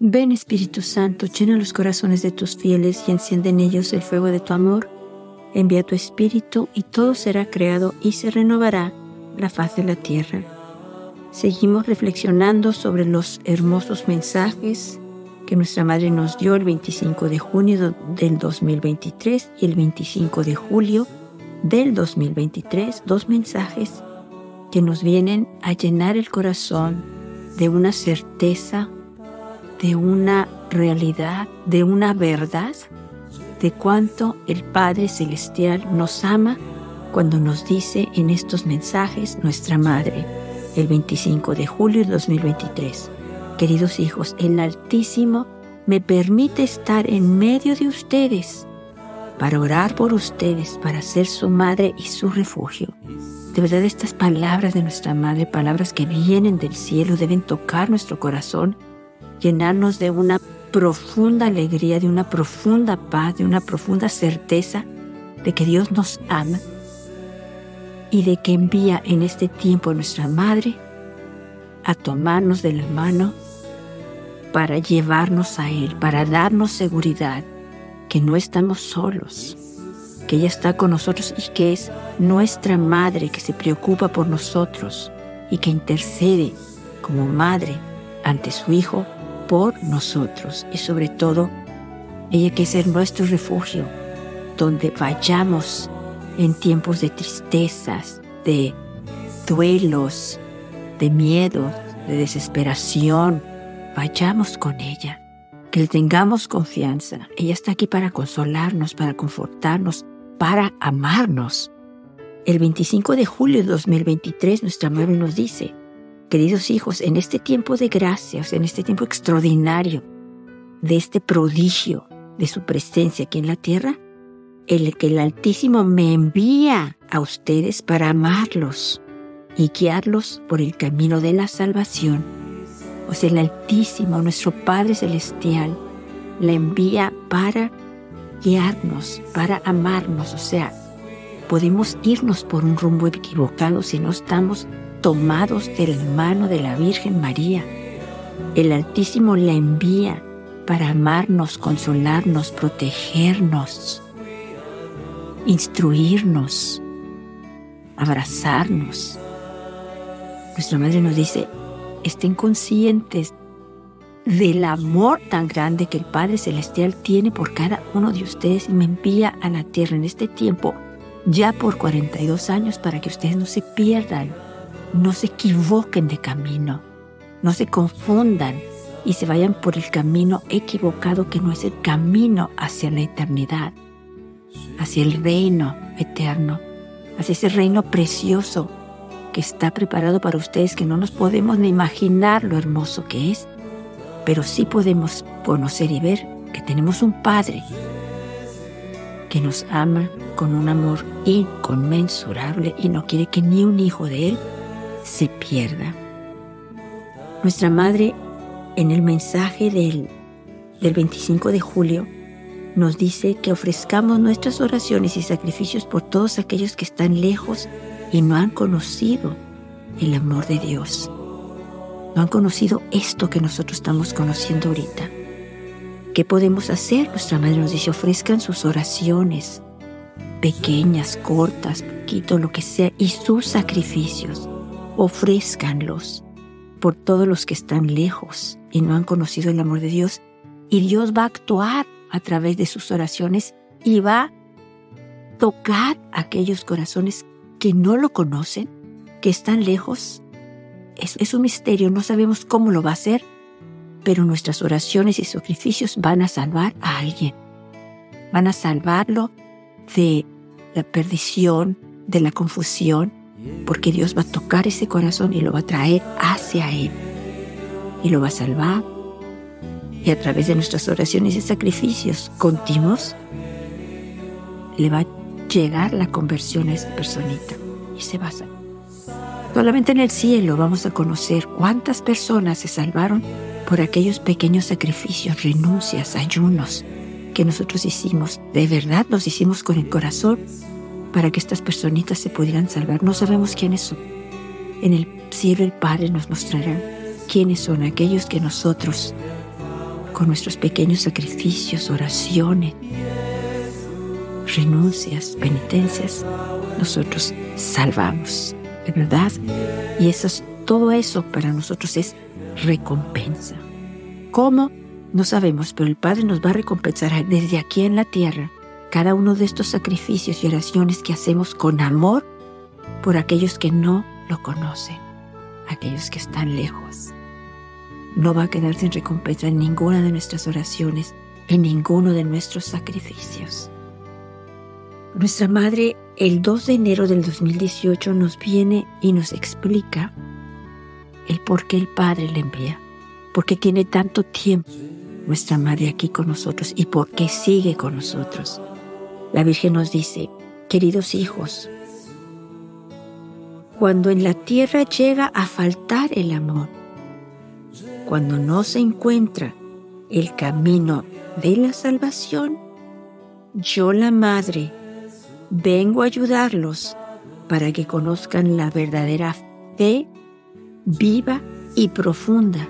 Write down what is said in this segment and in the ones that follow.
Ven Espíritu Santo, llena los corazones de tus fieles y enciende en ellos el fuego de tu amor. Envía tu Espíritu y todo será creado y se renovará la faz de la tierra. Seguimos reflexionando sobre los hermosos mensajes que nuestra Madre nos dio el 25 de junio del 2023 y el 25 de julio del 2023, dos mensajes que nos vienen a llenar el corazón de una certeza de una realidad, de una verdad, de cuánto el Padre Celestial nos ama cuando nos dice en estos mensajes nuestra Madre, el 25 de julio de 2023. Queridos hijos, el Altísimo me permite estar en medio de ustedes para orar por ustedes, para ser su madre y su refugio. De verdad estas palabras de nuestra Madre, palabras que vienen del cielo, deben tocar nuestro corazón llenarnos de una profunda alegría, de una profunda paz, de una profunda certeza de que Dios nos ama y de que envía en este tiempo a nuestra Madre a tomarnos de la mano para llevarnos a Él, para darnos seguridad que no estamos solos, que ella está con nosotros y que es nuestra Madre que se preocupa por nosotros y que intercede como Madre ante su Hijo por nosotros y sobre todo ella que es nuestro refugio, donde vayamos en tiempos de tristezas, de duelos, de miedo, de desesperación, vayamos con ella, que le tengamos confianza. Ella está aquí para consolarnos, para confortarnos, para amarnos. El 25 de julio de 2023 nuestra madre nos dice, Queridos hijos, en este tiempo de gracias, en este tiempo extraordinario, de este prodigio de su presencia aquí en la tierra, el que el Altísimo me envía a ustedes para amarlos y guiarlos por el camino de la salvación. O sea, el Altísimo, nuestro Padre Celestial, le envía para guiarnos, para amarnos. O sea, podemos irnos por un rumbo equivocado si no estamos tomados de la mano de la Virgen María. El Altísimo la envía para amarnos, consolarnos, protegernos, instruirnos, abrazarnos. Nuestra Madre nos dice, estén conscientes del amor tan grande que el Padre Celestial tiene por cada uno de ustedes y me envía a la tierra en este tiempo ya por 42 años para que ustedes no se pierdan no se equivoquen de camino, no se confundan y se vayan por el camino equivocado que no es el camino hacia la eternidad, hacia el reino eterno, hacia ese reino precioso que está preparado para ustedes que no nos podemos ni imaginar lo hermoso que es, pero sí podemos conocer y ver que tenemos un Padre que nos ama con un amor inconmensurable y no quiere que ni un hijo de Él se pierda. Nuestra Madre en el mensaje del, del 25 de julio nos dice que ofrezcamos nuestras oraciones y sacrificios por todos aquellos que están lejos y no han conocido el amor de Dios. No han conocido esto que nosotros estamos conociendo ahorita. ¿Qué podemos hacer? Nuestra Madre nos dice, ofrezcan sus oraciones, pequeñas, cortas, poquito, lo que sea, y sus sacrificios ofrézcanlos por todos los que están lejos y no han conocido el amor de Dios. Y Dios va a actuar a través de sus oraciones y va a tocar aquellos corazones que no lo conocen, que están lejos. Es, es un misterio, no sabemos cómo lo va a hacer, pero nuestras oraciones y sacrificios van a salvar a alguien. Van a salvarlo de la perdición, de la confusión, porque Dios va a tocar ese corazón y lo va a traer hacia Él y lo va a salvar. Y a través de nuestras oraciones y sacrificios continuos, le va a llegar la conversión a esta personita y se va a salvar. Solamente en el cielo vamos a conocer cuántas personas se salvaron por aquellos pequeños sacrificios, renuncias, ayunos que nosotros hicimos. De verdad los hicimos con el corazón para que estas personitas se pudieran salvar. No sabemos quiénes son. En el cielo el Padre nos mostrará quiénes son aquellos que nosotros con nuestros pequeños sacrificios, oraciones, renuncias, penitencias, nosotros salvamos, de verdad. Y eso todo eso para nosotros es recompensa. ¿Cómo? No sabemos, pero el Padre nos va a recompensar desde aquí en la tierra cada uno de estos sacrificios y oraciones que hacemos con amor por aquellos que no lo conocen, aquellos que están lejos. No va a quedar sin recompensa en ninguna de nuestras oraciones, en ninguno de nuestros sacrificios. Nuestra Madre el 2 de enero del 2018 nos viene y nos explica el por qué el Padre le envía, por qué tiene tanto tiempo nuestra Madre aquí con nosotros y por qué sigue con nosotros. La Virgen nos dice, queridos hijos, cuando en la tierra llega a faltar el amor, cuando no se encuentra el camino de la salvación, yo la Madre vengo a ayudarlos para que conozcan la verdadera fe viva y profunda,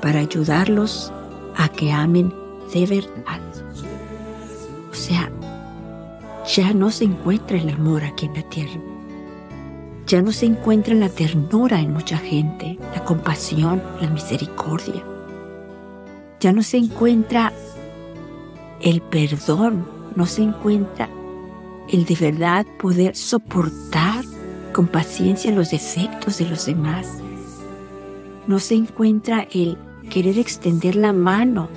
para ayudarlos a que amen de verdad. O sea, ya no se encuentra el amor aquí en la tierra. Ya no se encuentra la ternura en mucha gente, la compasión, la misericordia. Ya no se encuentra el perdón, no se encuentra el de verdad poder soportar con paciencia los defectos de los demás. No se encuentra el querer extender la mano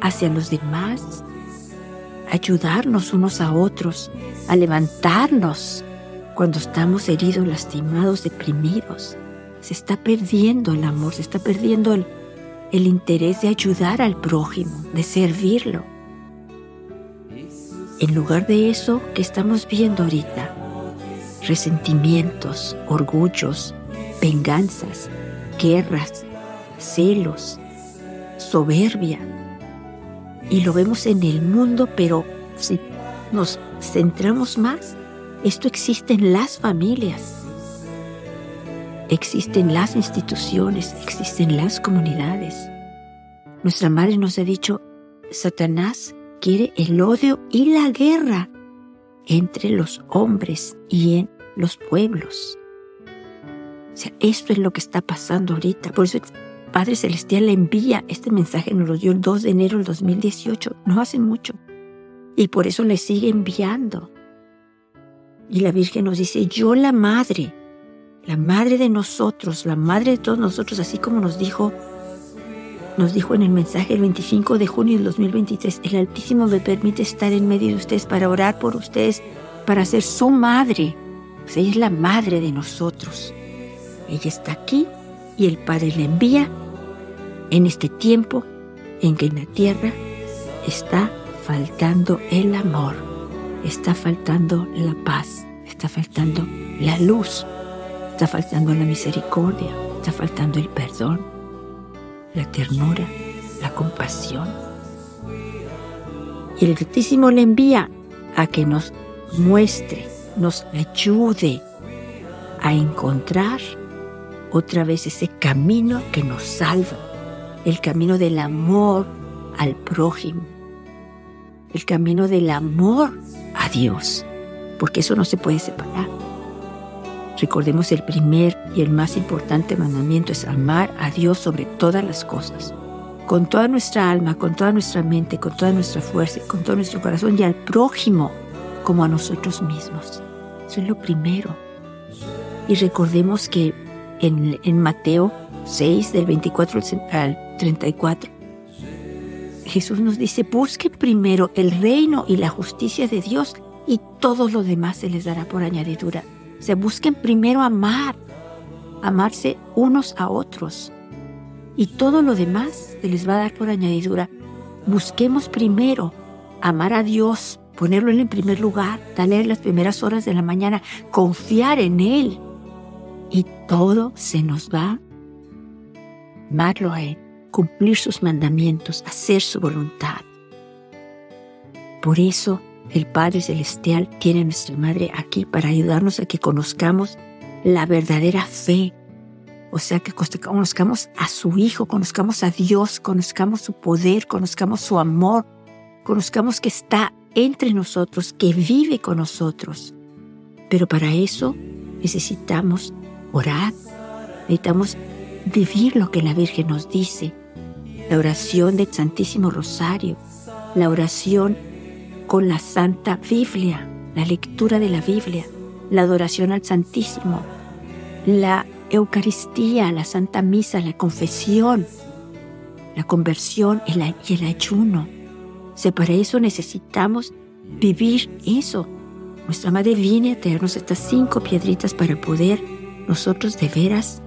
hacia los demás ayudarnos unos a otros, a levantarnos cuando estamos heridos, lastimados, deprimidos. Se está perdiendo el amor, se está perdiendo el, interés de ayudar al prójimo, de servirlo. En lugar de eso que estamos viendo ahorita, resentimientos, orgullos, venganzas, guerras, celos, soberbia, y lo vemos en el mundo, pero si nos centramos más, esto existe en las familias, existen las instituciones, existen las comunidades. Nuestra madre nos ha dicho, Satanás quiere el odio y la guerra entre los hombres y en los pueblos. O sea, esto es lo que está pasando ahorita. Por eso Padre Celestial le envía este mensaje, nos lo dio el 2 de enero del 2018, no hace mucho. Y por eso le sigue enviando. Y la Virgen nos dice, yo la madre, la madre de nosotros, la madre de todos nosotros, así como nos dijo, nos dijo en el mensaje el 25 de junio del 2023, el Altísimo me permite estar en medio de ustedes para orar por ustedes, para ser su madre. Pues ella es la madre de nosotros. Ella está aquí y el Padre le envía en este tiempo en que en la tierra está faltando el amor, está faltando la paz, está faltando la luz, está faltando la misericordia, está faltando el perdón, la ternura, la compasión. Y el Altísimo le envía a que nos muestre, nos ayude a encontrar otra vez ese camino que nos salva el camino del amor al prójimo, el camino del amor a Dios, porque eso no se puede separar. Recordemos el primer y el más importante mandamiento es amar a Dios sobre todas las cosas, con toda nuestra alma, con toda nuestra mente, con toda nuestra fuerza, con todo nuestro corazón y al prójimo como a nosotros mismos. Eso es lo primero. Y recordemos que en, Mateo 6, del 24 al 34. Jesús nos dice, busquen primero el reino y la justicia de Dios y todo lo demás se les dará por añadidura. O sea, busquen primero amar, amarse unos a otros y todo lo demás se les va a dar por añadidura. Busquemos primero amar a Dios, ponerlo en primer lugar, darle las primeras horas de la mañana, confiar en Él y todo se nos va amarlo a Él, cumplir sus mandamientos, hacer su voluntad. Por eso el Padre Celestial tiene a nuestra Madre aquí para ayudarnos a que conozcamos la verdadera fe, O sea, que conozcamos a su Hijo, conozcamos a Dios, conozcamos su poder, conozcamos su amor, conozcamos que está entre nosotros, que vive con nosotros. Pero para eso necesitamos orar, necesitamos vivir lo que la Virgen nos dice, la oración del Santísimo Rosario, la oración con la Santa Biblia, la lectura de la Biblia, la adoración al Santísimo, la Eucaristía, la Santa Misa, la confesión, la conversión y el ayuno. O para eso necesitamos vivir eso. Nuestra Madre viene a traernos estas cinco piedritas para poder nosotros de veras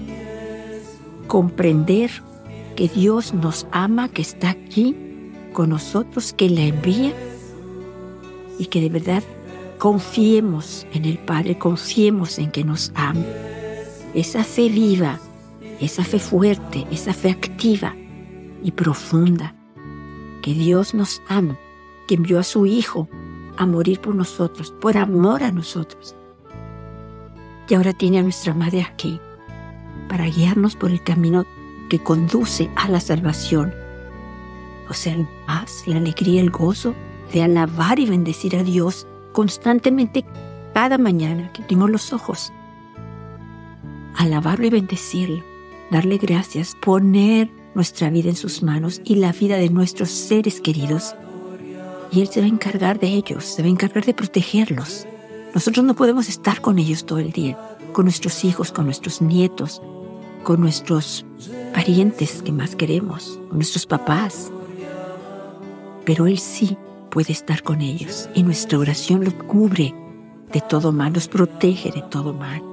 comprender que Dios nos ama, que está aquí con nosotros, que la envía y que de verdad confiemos en el Padre, confiemos en que nos ama esa fe viva, esa fe fuerte, esa fe activa y profunda, que Dios nos ama, que envió a su Hijo a morir por nosotros, por amor a nosotros. Y ahora tiene a nuestra Madre aquí para guiarnos por el camino que conduce a la salvación. O sea, la paz, la alegría, el gozo de alabar y bendecir a Dios constantemente cada mañana que abrimos los ojos alabarlo y bendecirlo, darle gracias, poner nuestra vida en sus manos y la vida de nuestros seres queridos. Y Él se va a encargar de ellos, se va a encargar de protegerlos. Nosotros no podemos estar con ellos todo el día, con nuestros hijos, con nuestros nietos, con nuestros parientes que más queremos, nuestros papás. Pero Él sí puede estar con ellos y nuestra oración los cubre de todo mal, los protege de todo mal.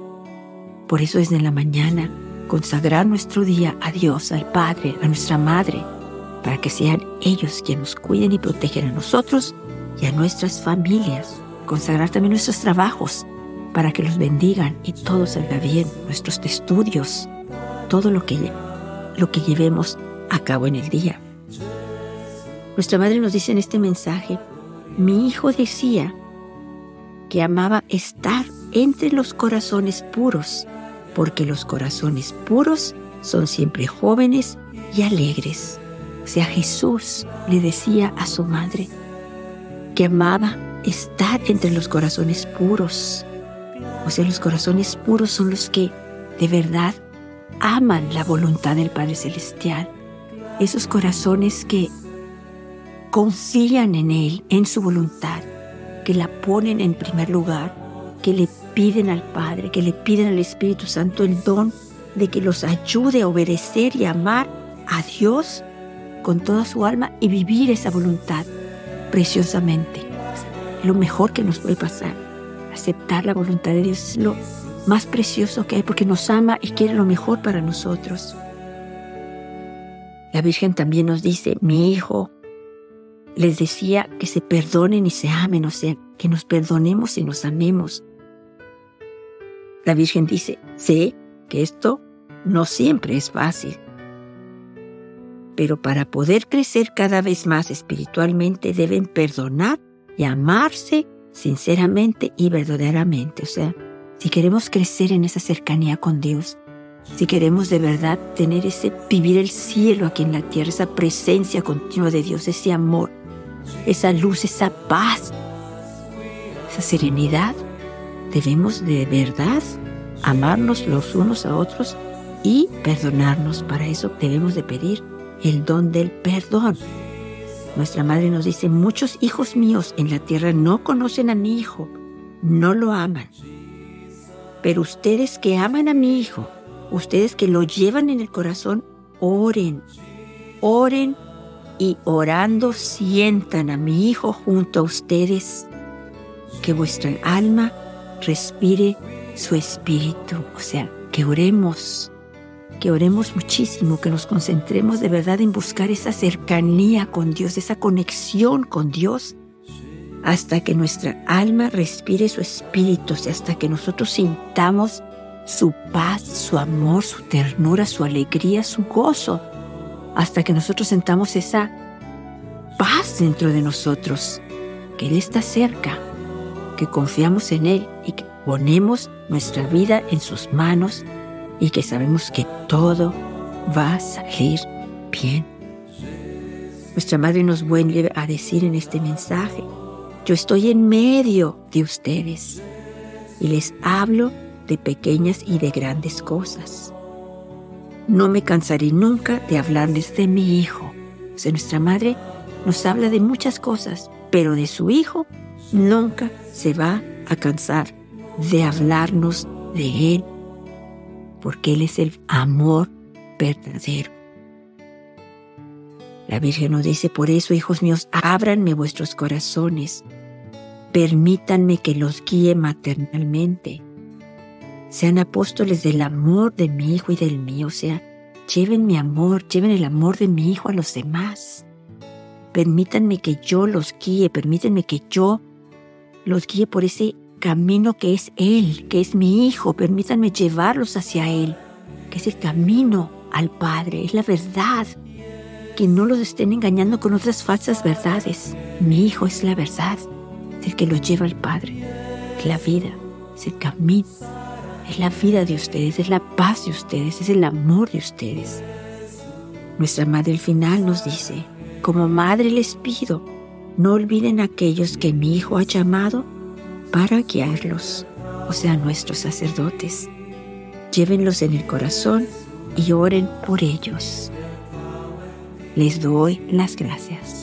Por eso desde la mañana consagrar nuestro día a Dios, al Padre, a nuestra Madre, para que sean ellos quienes nos cuiden y protejan a nosotros y a nuestras familias. Consagrar también nuestros trabajos para que los bendigan y todo salga bien, nuestros estudios, todo lo que, lo que llevemos a cabo en el día. Nuestra madre nos dice en este mensaje, mi hijo decía que amaba estar entre los corazones puros porque los corazones puros son siempre jóvenes y alegres. O sea, Jesús le decía a su madre que amaba estar entre los corazones puros. O sea, los corazones puros son los que de verdad aman la voluntad del Padre Celestial. Esos corazones que confían en Él, en su voluntad, que la ponen en primer lugar, que le piden al Padre, que le piden al Espíritu Santo el don de que los ayude a obedecer y amar a Dios con toda su alma y vivir esa voluntad preciosamente. lo mejor que nos puede pasar. Aceptar la voluntad de Dios es lo más precioso que hay porque nos ama y quiere lo mejor para nosotros. La Virgen también nos dice, mi hijo les decía que se perdonen y se amen, o sea, que nos perdonemos y nos amemos. La Virgen dice, sé que esto no siempre es fácil, pero para poder crecer cada vez más espiritualmente deben perdonar y amarse sinceramente y verdaderamente. O sea, si queremos crecer en esa cercanía con Dios, si queremos de verdad tener ese vivir el cielo aquí en la tierra, esa presencia continua de Dios, ese amor, esa luz, esa paz, esa serenidad, debemos de verdad amarnos los unos a otros y perdonarnos. Para eso debemos de pedir el don del perdón. Nuestra madre nos dice, muchos hijos míos en la tierra no conocen a mi hijo, no lo aman. Pero ustedes que aman a mi hijo, ustedes que lo llevan en el corazón, oren, oren y orando sientan a mi hijo junto a ustedes que vuestra alma respire su espíritu. O sea, que oremos, que oremos muchísimo, que nos concentremos de verdad en buscar esa cercanía con Dios, esa conexión con Dios, hasta que nuestra alma respire su espíritu, hasta que nosotros sintamos su paz, su amor, su ternura, su alegría, su gozo, hasta que nosotros sentamos esa paz dentro de nosotros, que Él está cerca que confiamos en Él y que ponemos nuestra vida en sus manos y que sabemos que todo va a salir bien. Nuestra Madre nos vuelve a decir en este mensaje, yo estoy en medio de ustedes y les hablo de pequeñas y de grandes cosas. No me cansaré nunca de hablarles de mi Hijo. O nuestra Madre nos habla de muchas cosas, pero de su Hijo nunca se va a cansar de hablarnos de Él, porque Él es el amor verdadero. La Virgen nos dice, por eso, hijos míos, ábranme vuestros corazones, permítanme que los guíe maternalmente. Sean apóstoles del amor de mi Hijo y del mío, o sea, lleven mi amor, lleven el amor de mi Hijo a los demás. Permítanme que yo los guíe, permítanme que yo los guíe por ese camino que es Él, que es mi Hijo. Permítanme llevarlos hacia Él, que es el camino al Padre, es la verdad. Que no los estén engañando con otras falsas verdades. Mi Hijo es la verdad, el que los lleva al Padre. La vida, es el camino, es la vida de ustedes, es la paz de ustedes, es el amor de ustedes. Nuestra Madre al final nos dice, como Madre les pido, no olviden a aquellos que mi Hijo ha llamado para guiarlos, o sea, nuestros sacerdotes. Llévenlos en el corazón y oren por ellos. Les doy las gracias.